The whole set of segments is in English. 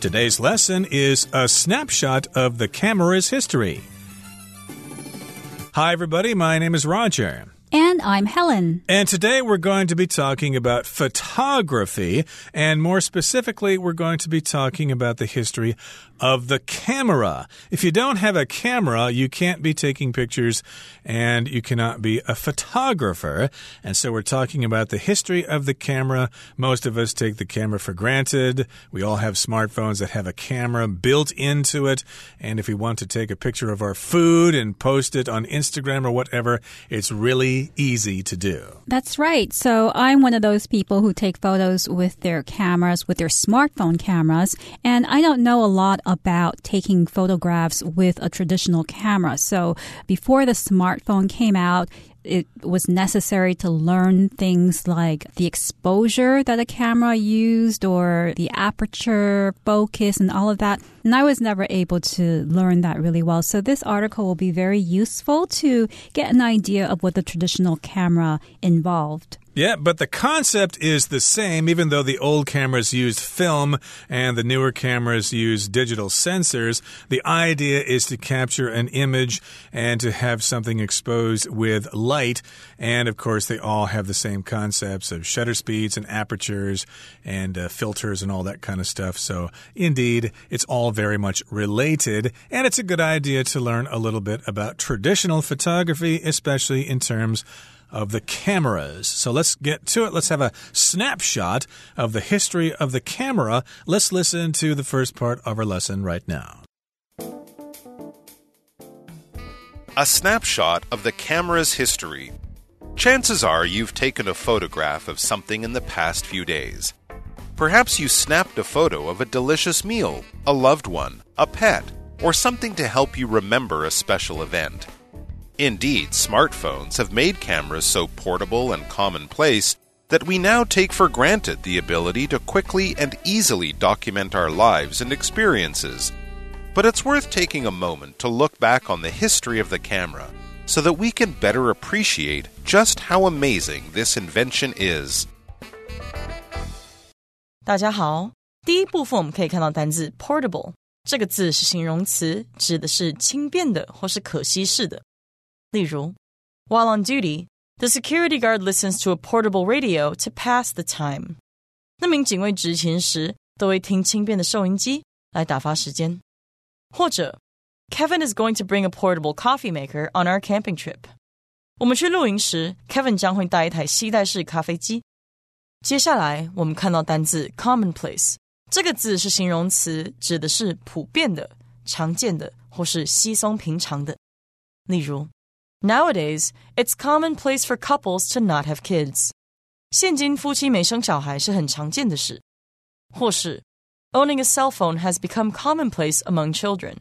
Today's lesson is a snapshot of the camera's history. Hi, everybody. My name is Roger. And I'm Helen. And today we're going to be talking about photography. And more specifically, we're going to be talking about the history of the camera. If you don't have a camera, you can't be taking pictures and you cannot be a photographer. And so we're talking about the history of the camera. Most of us take the camera for granted. We all have smartphones that have a camera built into it. And if we want to take a picture of our food and post it on Instagram or whatever, it's really easy to do. That's right. So I'm one of those people who take photos with their cameras, with their smartphone cameras, and I don't know a lot about taking photographs with a traditional camera. So before the smartphone came out, it was necessary to learn things like the exposure that a camera used or the aperture, focus, and all of that. And I was never able to learn that really well. So this article will be very useful to get an idea of what the traditional camera involved. Yeah, but the concept is the same, even though the old cameras used film and the newer cameras use digital sensors. The idea is to capture an image and to have something exposed with light. And of course, they all have the same concepts of shutter speeds and apertures and uh, filters and all that kind of stuff. So, indeed, it's all very much related. And it's a good idea to learn a little bit about traditional photography, especially in terms of the cameras. So let's get to it. Let's have a snapshot of the history of the camera. Let's listen to the first part of our lesson right now. A snapshot of the camera's history. Chances are you've taken a photograph of something in the past few days. Perhaps you snapped a photo of a delicious meal, a loved one, a pet, or something to help you remember a special event. Indeed, smartphones have made cameras so portable and commonplace that we now take for granted the ability to quickly and easily document our lives and experiences. But it's worth taking a moment to look back on the history of the camera so that we can better appreciate just how amazing this invention is. 大家好，第一部分我们可以看到单字 portable 这个字是形容词，指的是轻便的或是可稀释的。 例如，While on duty, the security guard listens to a portable radio to pass the time。那名警卫执勤时都会听轻便的收音机来打发时间。或者，Kevin is going to bring a portable coffee maker on our camping trip。我们去露营时，Kevin 将会带一台吸带式咖啡机。接下来，我们看到单字 commonplace，这个字是形容词，指的是普遍的、常见的或是稀松平常的。例如 Nowadays, it's commonplace for couples to not have kids. 现今夫妻没生小孩是很常见的事。或是 Owning a cell phone has become commonplace among children.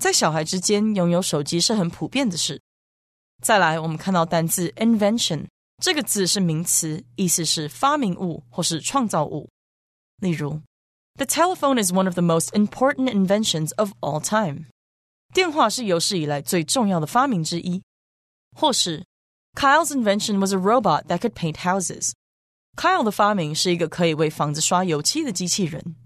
在小孩之间拥有手机是很普遍的事。再来，我们看到单字 invention 这个字是名词，意思是发明物或是创造物。例如，The telephone is one of the most important inventions of all time. 电话是有史以来最重要的发明之一。 或是 Kyle's invention was a robot that could paint houses. Kyle 的发明是一个可以为房子刷油漆的机器人。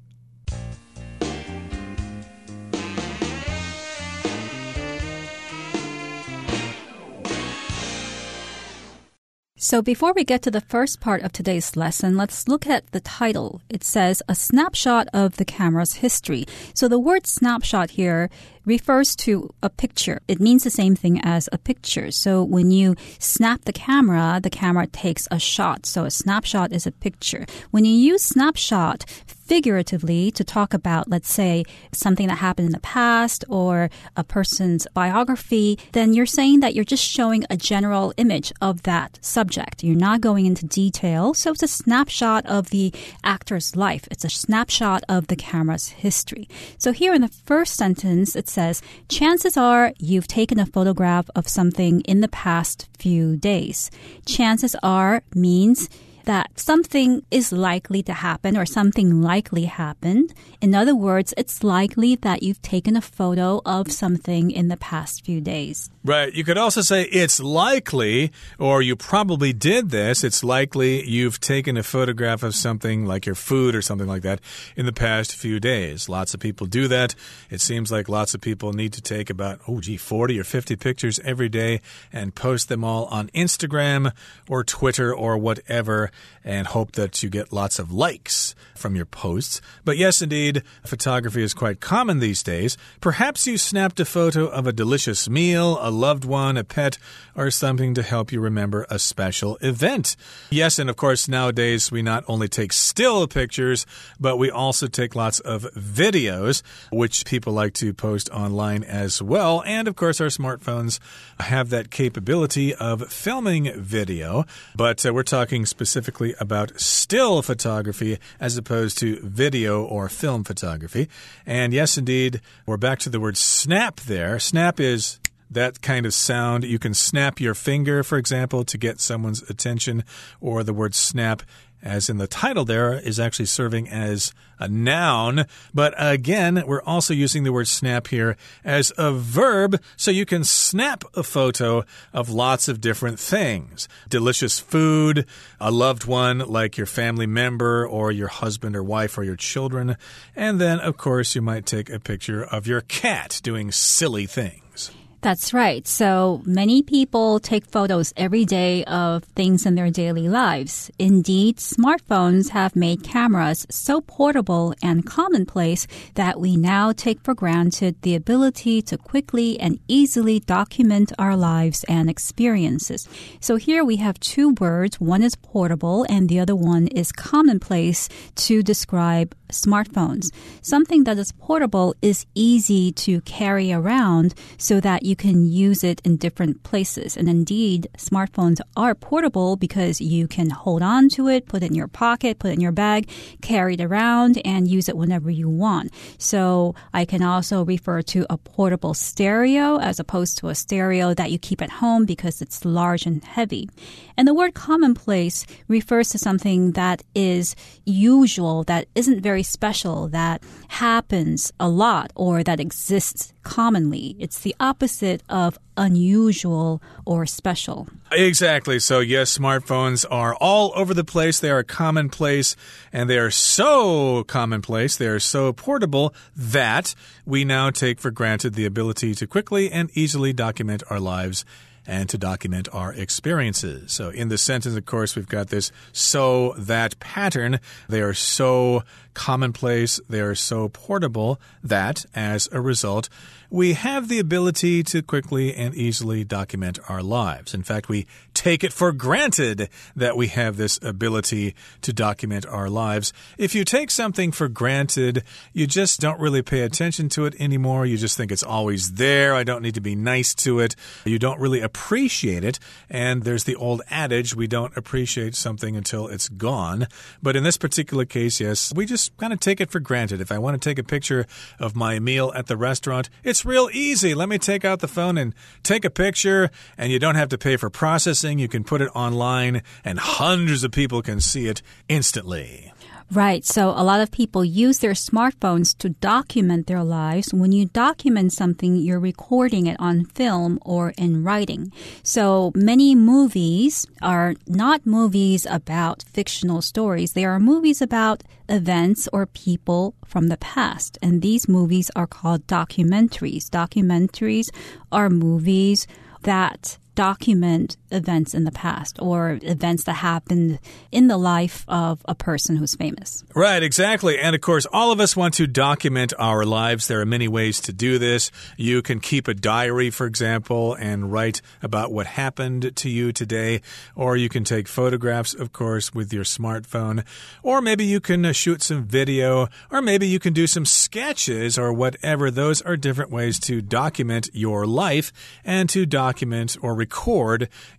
So before we get to the first part of today's lesson, let's look at the title. It says a snapshot of the camera's history. So the word snapshot here refers to a picture. It means the same thing as a picture. So when you snap the camera, the camera takes a shot. So a snapshot is a picture. When you use snapshot, figuratively to talk about, let's say, something that happened in the past or a person's biography, then you're saying that you're just showing a general image of that subject. You're not going into detail. So it's a snapshot of the actor's life. It's a snapshot of the camera's history. So here in the first sentence, it says, chances are you've taken a photograph of something in the past few days. Chances are means that something is likely to happen or something likely happened. In other words, it's likely that you've taken a photo of something in the past few days. Right. You could also say it's likely, or you probably did this. It's likely you've taken a photograph of something like your food or something like that in the past few days. Lots of people do that. It seems like lots of people need to take about, oh, gee, 40 or 50 pictures every day and post them all on Instagram or Twitter or whatever and hope that you get lots of likes from your posts. But yes, indeed, photography is quite common these days. Perhaps you snapped a photo of a delicious meal, a loved one, a pet, or something to help you remember a special event. Yes, and of course, nowadays we not only take still pictures, but we also take lots of videos, which people like to post online as well. And of course, our smartphones have that capability of filming video. But uh, we're talking specifically about still photography as opposed to video or film photography. And yes, indeed, we're back to the word snap there. Snap is that kind of sound. You can snap your finger, for example, to get someone's attention, or the word snap as in the title there, is actually serving as a noun. But again, we're also using the word snap here as a verb, so you can snap a photo of lots of different things. Delicious food, a loved one like your family member or your husband or wife or your children. And then, of course, you might take a picture of your cat doing silly things. That's right. So many people take photos every day of things in their daily lives. Indeed, smartphones have made cameras so portable and commonplace that we now take for granted the ability to quickly and easily document our lives and experiences. So here we have two words. One is portable and the other one is commonplace to describe smartphones. Something that is portable is easy to carry around so that you can use it in different places. And indeed, smartphones are portable because you can hold on to it, put it in your pocket, put it in your bag, carry it around, and use it whenever you want. So I can also refer to a portable stereo as opposed to a stereo that you keep at home because it's large and heavy. And the word commonplace refers to something that is usual, that isn't very special, that happens a lot, or that exists commonly. It's the opposite of unusual or special. Exactly. So, yes, smartphones are all over the place. They are commonplace, and they are so commonplace, they are so portable that we now take for granted the ability to quickly and easily document our lives and to document our experiences. So, in the sentence, of course, we've got this so that pattern. They are so commonplace, they are so portable that, as a result, we have the ability to quickly and easily document our lives. In fact, we take it for granted that we have this ability to document our lives. If you take something for granted, you just don't really pay attention to it anymore. You just think it's always there. I don't need to be nice to it. You don't really appreciate it. And there's the old adage we don't appreciate something until it's gone. But in this particular case, yes, we just kind of take it for granted. If I want to take a picture of my meal at the restaurant, it's real easy. Let me take out the phone and take a picture, and you don't have to pay for processing. You can put it online, and hundreds of people can see it instantly. Right. So a lot of people use their smartphones to document their lives. When you document something, you're recording it on film or in writing. So many movies are not movies about fictional stories. They are movies about events or people from the past. And these movies are called documentaries. Documentaries are movies that document events in the past or events that happened in the life of a person who's famous. Right, exactly. And of course, all of us want to document our lives. There are many ways to do this. You can keep a diary, for example, and write about what happened to you today. Or you can take photographs, of course, with your smartphone. Or maybe you can uh, shoot some video. Or maybe you can do some sketches or whatever. Those are different ways to document your life and to document or record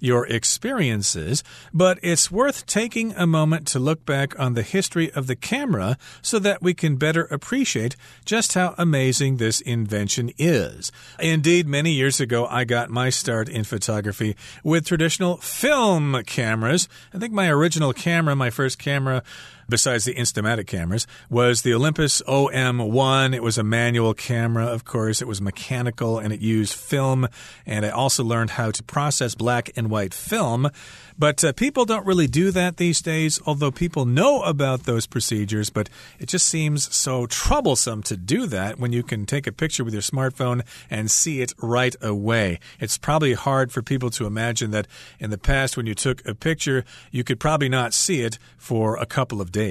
your experiences, but it's worth taking a moment to look back on the history of the camera so that we can better appreciate just how amazing this invention is. Indeed, many years ago, I got my start in photography with traditional film cameras. I think my original camera, my first camera, besides the Instamatic cameras, was the Olympus OM1. It was a manual camera, of course. It was mechanical and it used film. And I also learned how to process black and white film. But uh, people don't really do that these days, although people know about those procedures. But it just seems so troublesome to do that when you can take a picture with your smartphone and see it right away. It's probably hard for people to imagine that in the past, when you took a picture, you could probably not see it for a couple of days.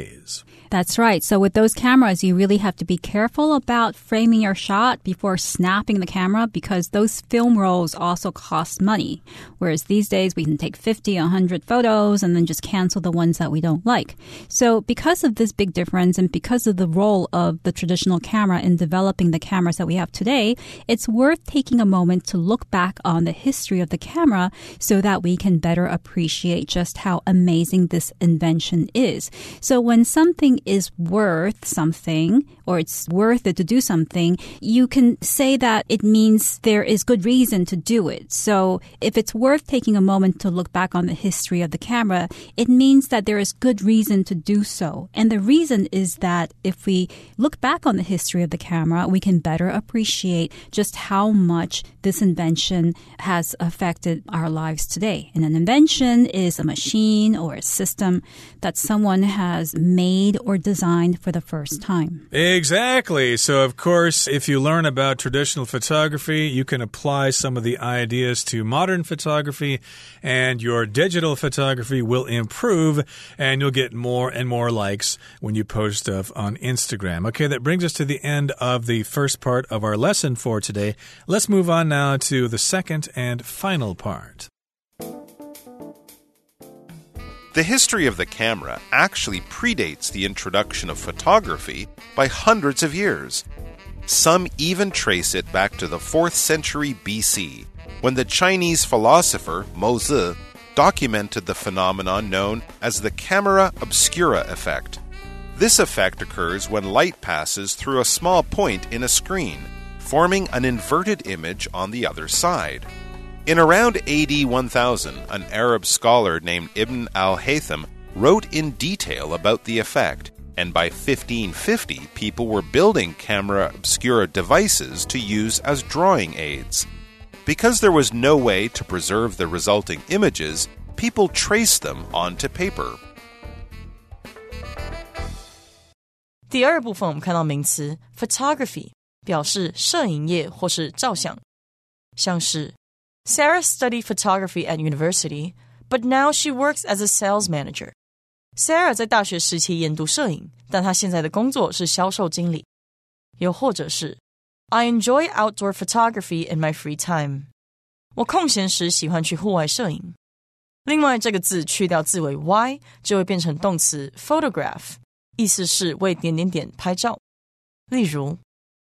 That's right. So with those cameras, you really have to be careful about framing your shot before snapping the camera because those film rolls also cost money. Whereas these days we can take 50, 100 photos and then just cancel the ones that we don't like. So because of this big difference and because of the role of the traditional camera in developing the cameras that we have today, it's worth taking a moment to look back on the history of the camera so that we can better appreciate just how amazing this invention is. So when something is worth something or it's worth it to do something, you can say that it means there is good reason to do it. So if it's worth taking a moment to look back on the history of the camera, it means that there is good reason to do so. And the reason is that if we look back on the history of the camera, we can better appreciate just how much this invention has affected our lives today. And an invention is a machine or a system that someone has made or designed for the first time. Exactly. So, of course, if you learn about traditional photography, you can apply some of the ideas to modern photography, and your digital photography will improve, and you'll get more and more likes when you post stuff on Instagram. Okay, that brings us to the end of the first part of our lesson for today. Let's move on now to the second and final part. The history of the camera actually predates the introduction of photography by hundreds of years. Some even trace it back to the 4th century BC, when the Chinese philosopher Mo Zi documented the phenomenon known as the camera obscura effect. This effect occurs when light passes through a small point in a screen, forming an inverted image on the other side. In around AD 1000, an Arab scholar named Ibn al Haytham wrote in detail about the effect, and by 1550, people were building camera obscura devices to use as drawing aids. Because there was no way to preserve the resulting images, people traced them onto paper. 第二部分我们看到名词 photography，表示摄影业或是照相，像是 Sarah studied photography at university, but now she works as a sales manager. Sarah 在大学时期研读摄影，但她现在的工作是销售经理。又或者是 I enjoy outdoor photography in my free time. 我空闲时喜欢去户外摄影。另外，这个字去掉字尾 y 就会变成动词 photograph，意思是为点点点拍照。例如，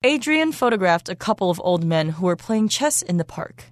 Adrian photographed a couple of old men who were playing chess in the park.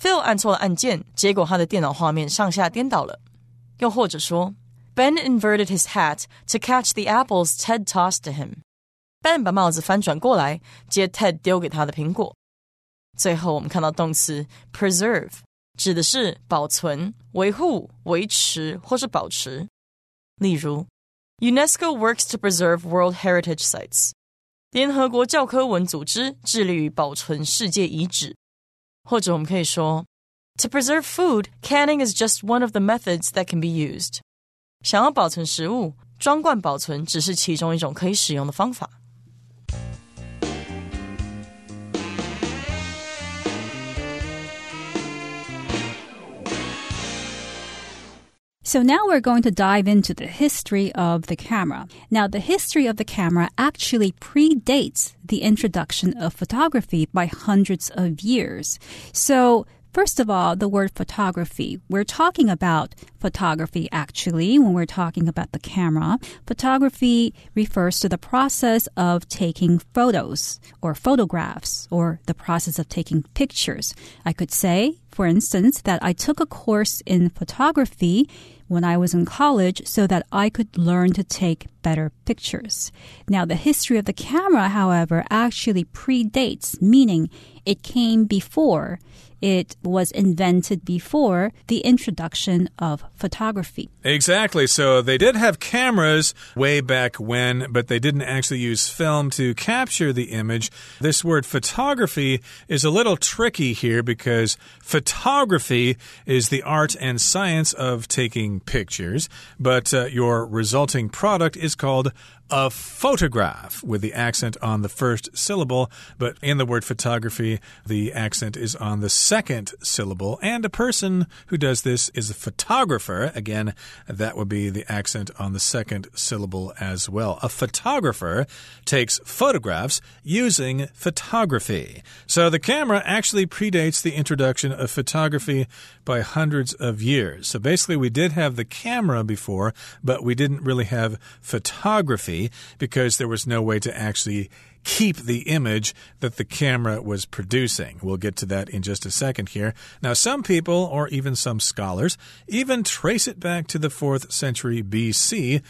Phil 按错了按键，结果他的电脑画面上下颠倒了。又或者说，Ben inverted his hat to catch the apples Ted tossed to him。Ben 把帽子翻转过来，接 Ted 丢给他的苹果。最后，我们看到动词 preserve，指的是保存、维护、维持或是保持。例如，UNESCO works to preserve World Heritage Sites。联合国教科文组织致力于保存世界遗址。 或者我们可以说，To preserve food, canning is just one of the methods that can be used。想要保存食物，装罐保存只是其中一种可以使用的方法。 So now we're going to dive into the history of the camera. Now, the history of the camera actually predates the introduction of photography by hundreds of years. So First of all, the word photography. We're talking about photography actually when we're talking about the camera. Photography refers to the process of taking photos or photographs or the process of taking pictures. I could say, for instance, that I took a course in photography when I was in college so that I could learn to take better pictures. Now, the history of the camera, however, actually predates, meaning it came before it was invented before the introduction of photography. Exactly. So they did have cameras way back when, but they didn't actually use film to capture the image. This word photography is a little tricky here because photography is the art and science of taking pictures, but uh, your resulting product is called a photograph with the accent on the first syllable, but in the word photography, the accent is on the second syllable. And a person who does this is a photographer. Again, that would be the accent on the second syllable as well. A photographer takes photographs using photography. So the camera actually predates the introduction of photography by hundreds of years. So basically, we did have the camera before, but we didn't really have photography because there was no way to actually keep the image that the camera was producing. We'll get to that in just a second here. Now, some people, or even some scholars, even trace it back to the 4th century BC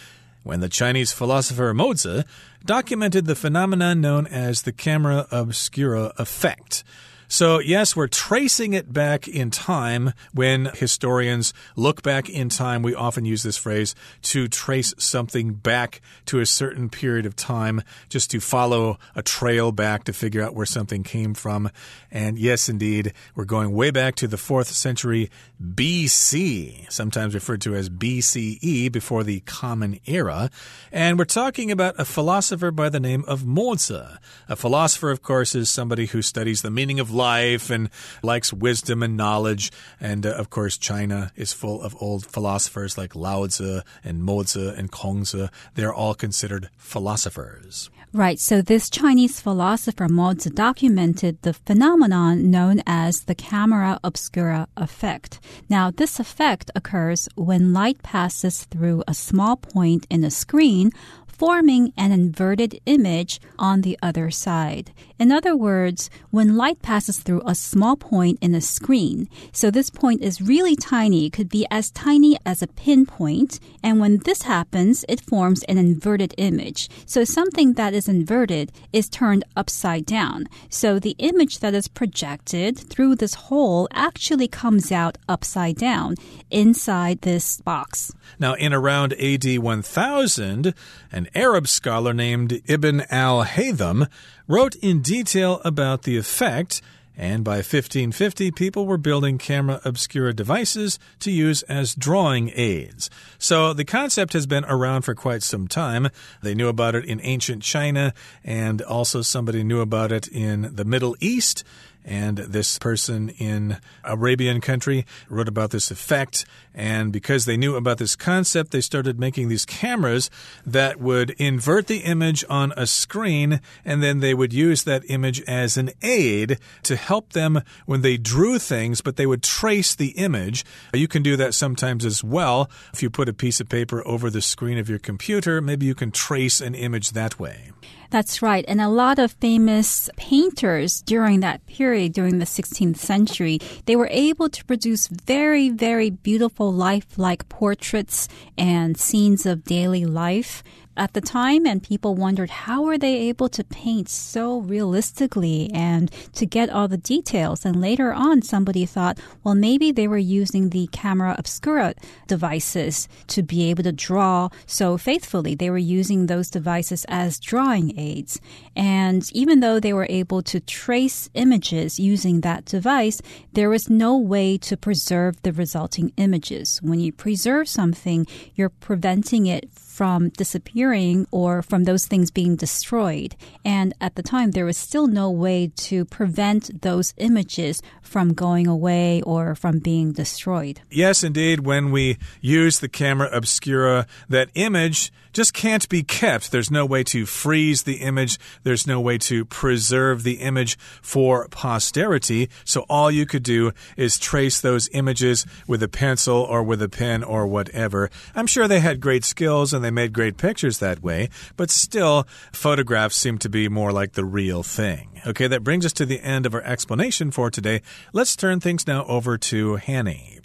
when the Chinese philosopher Mozi documented the phenomenon known as the camera obscura effect. So, yes, we're tracing it back in time. When historians look back in time, we often use this phrase to trace something back to a certain period of time, just to follow a trail back to figure out where something came from. And yes, indeed, we're going way back to the fourth century BC, sometimes referred to as BCE, before the Common Era. And we're talking about a philosopher by the name of Mozi. A philosopher, of course, is somebody who studies the meaning of life and likes wisdom and knowledge. And uh, of course, China is full of old philosophers like Lao Tzu and Mozi and Kongzi. They're all considered philosophers. Right. So this Chinese philosopher Mozi documented the phenomenon known as the camera obscura effect. Now, this effect occurs when light passes through a small point in a screen forming an inverted image on the other side. In other words, when light passes through a small point in a screen, so this point is really tiny, could be as tiny as a pinpoint, and when this happens, it forms an inverted image. So something that is inverted is turned upside down. So the image that is projected through this hole actually comes out upside down inside this box. Now, in around AD 1000, an Arab scholar named Ibn al Haytham wrote in detail about the effect. And by 1550, people were building camera obscura devices to use as drawing aids. So the concept has been around for quite some time. They knew about it in ancient China, and also somebody knew about it in the Middle East. And this person in Arabian country wrote about this effect. And because they knew about this concept, they started making these cameras that would invert the image on a screen, and then they would use that image as an aid to help them when they drew things, but they would trace the image. You can do that sometimes as well. If you put a piece of paper over the screen of your computer, maybe you can trace an image that way. That's right. And a lot of famous painters during that period, during the 16th century, they were able to produce very, very beautiful lifelike portraits and scenes of daily life at the time, and people wondered how are they able to paint so realistically and to get all the details. And later on, somebody thought, well, maybe they were using the camera obscura devices to be able to draw so faithfully. They were using those devices as drawing aids. And even though they were able to trace images using that device, there was no way to preserve the resulting images. When you preserve something, you're preventing it from disappearing or from those things being destroyed. And at the time, there was still no way to prevent those images from going away or from being destroyed. Yes, indeed. When we use the camera obscura, that image just can't be kept. There's no way to freeze the image. There's no way to preserve the image for posterity. So all you could do is trace those images with a pencil or with a pen or whatever. I'm sure they had great skills and they made great pictures that way, but still, photographs seem to be more like the real thing. Okay, that brings us to the end of our explanation for today. Let's turn things now over to Hanny.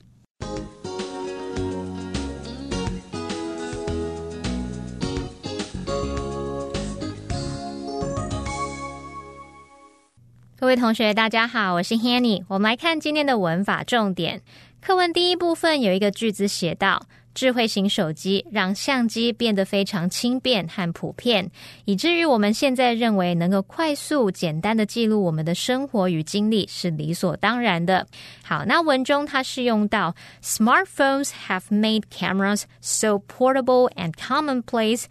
位同学，大家好，我是 Hanny。我们来看今天的文法重点。课文第一部分有一个句子写到：智慧型手机让相机变得非常轻便和普遍，以至于我们现在认为能够快速、简单的记录我们的生活与经历是理所当然的。好，那文中它是用到 Smartphones have made cameras so portable and commonplace。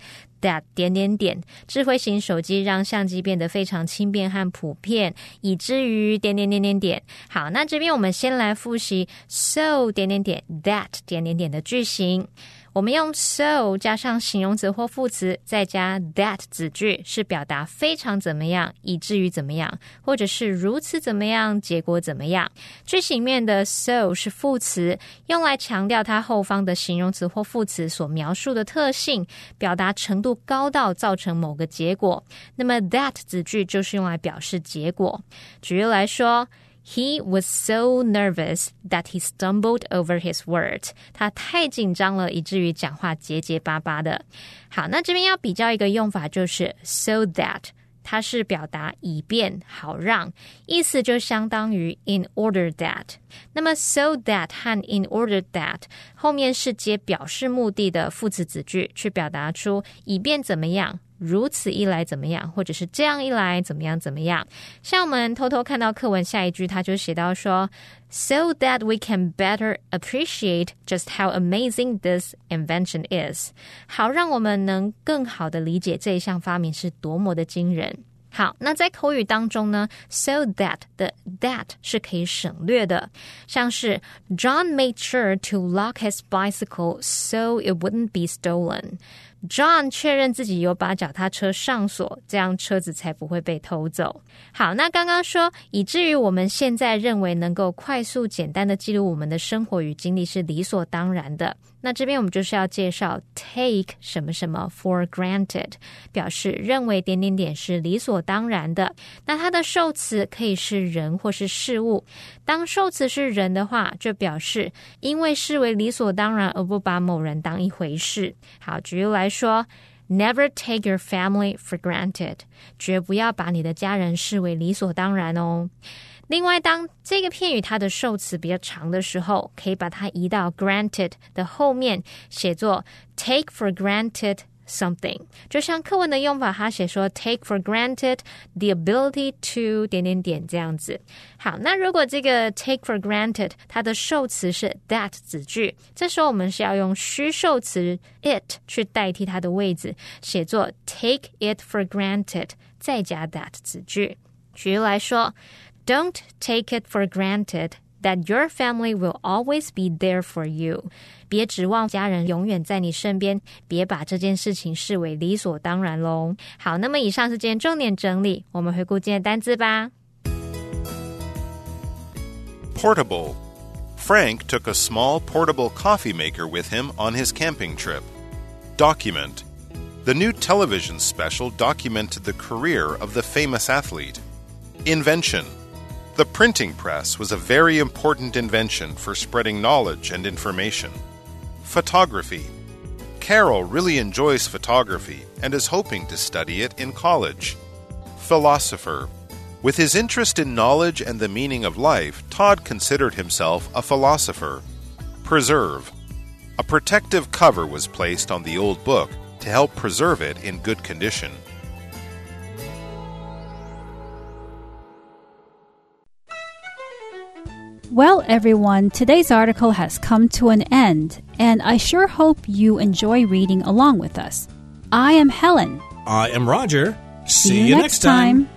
That 点点点，智慧型手机让相机变得非常轻便和普遍，以至于点点点点点。好，那这边我们先来复习 so 点点点 that 点点点的句型。我们用 so 加上形容词或副词，再加 that 子句，是表达非常怎么样，以至于怎么样，或者是如此怎么样，结果怎么样。句型面的 so 是副词，用来强调它后方的形容词或副词所描述的特性，表达程度高到造成某个结果。那么 that 子句就是用来表示结果。举例来说。He was so nervous that he stumbled over his words。他太紧张了，以至于讲话结结巴巴的。好，那这边要比较一个用法，就是 so that，它是表达以便好让，意思就相当于 in order that。那么 so that 和 in order that 后面是接表示目的的副词子句，去表达出以便怎么样。如此一来怎么样，或者是这样一来怎么样怎么样？像我们偷偷看到课文下一句，他就写到说，so that we can better appreciate just how amazing this invention is，好让我们能更好的理解这一项发明是多么的惊人。好，那在口语当中呢，so that 的 that 是可以省略的，像是 John made sure to lock his bicycle so it wouldn't be stolen。 John 确认自己有把脚踏车上锁，这样车子才不会被偷走。好，那刚刚说，以至于我们现在认为能够快速、简单的记录我们的生活与经历是理所当然的。那这边我们就是要介绍 take 什么什么 for granted，表示认为点点点是理所当然的。那它的受词可以是人或是事物。当受词是人的话，就表示因为视为理所当然而不把某人当一回事。好，举例来说，Never take your family for granted，绝不要把你的家人视为理所当然哦。另外，当这个片语它的受词比较长的时候，可以把它移到 granted 的后面，写作 take for granted something。就像课文的用法，它写说 take for granted the ability to 点点点这样子。好，那如果这个 take for granted 它的受词是 that 子句，这时候我们是要用虚受词 it 去代替它的位置，写作 take it for granted，再加 that 子句。举例来说。Don't take it for granted that your family will always be there for you。 别指望家人永远在你身边，别把这件事情视为理所当然喽。好，那么以上是今天重点整理，我们回顾今天的单词吧。Portable. Frank took a small portable coffee maker with him on his camping trip. Document. The new television special documented the career of the famous athlete. Invention. The printing press was a very important invention for spreading knowledge and information. Photography. Carol really enjoys photography and is hoping to study it in college. Philosopher. With his interest in knowledge and the meaning of life, Todd considered himself a philosopher. Preserve. A protective cover was placed on the old book to help preserve it in good condition. Well, everyone, today's article has come to an end, and I sure hope you enjoy reading along with us. I am Helen. I am Roger. See, you next time.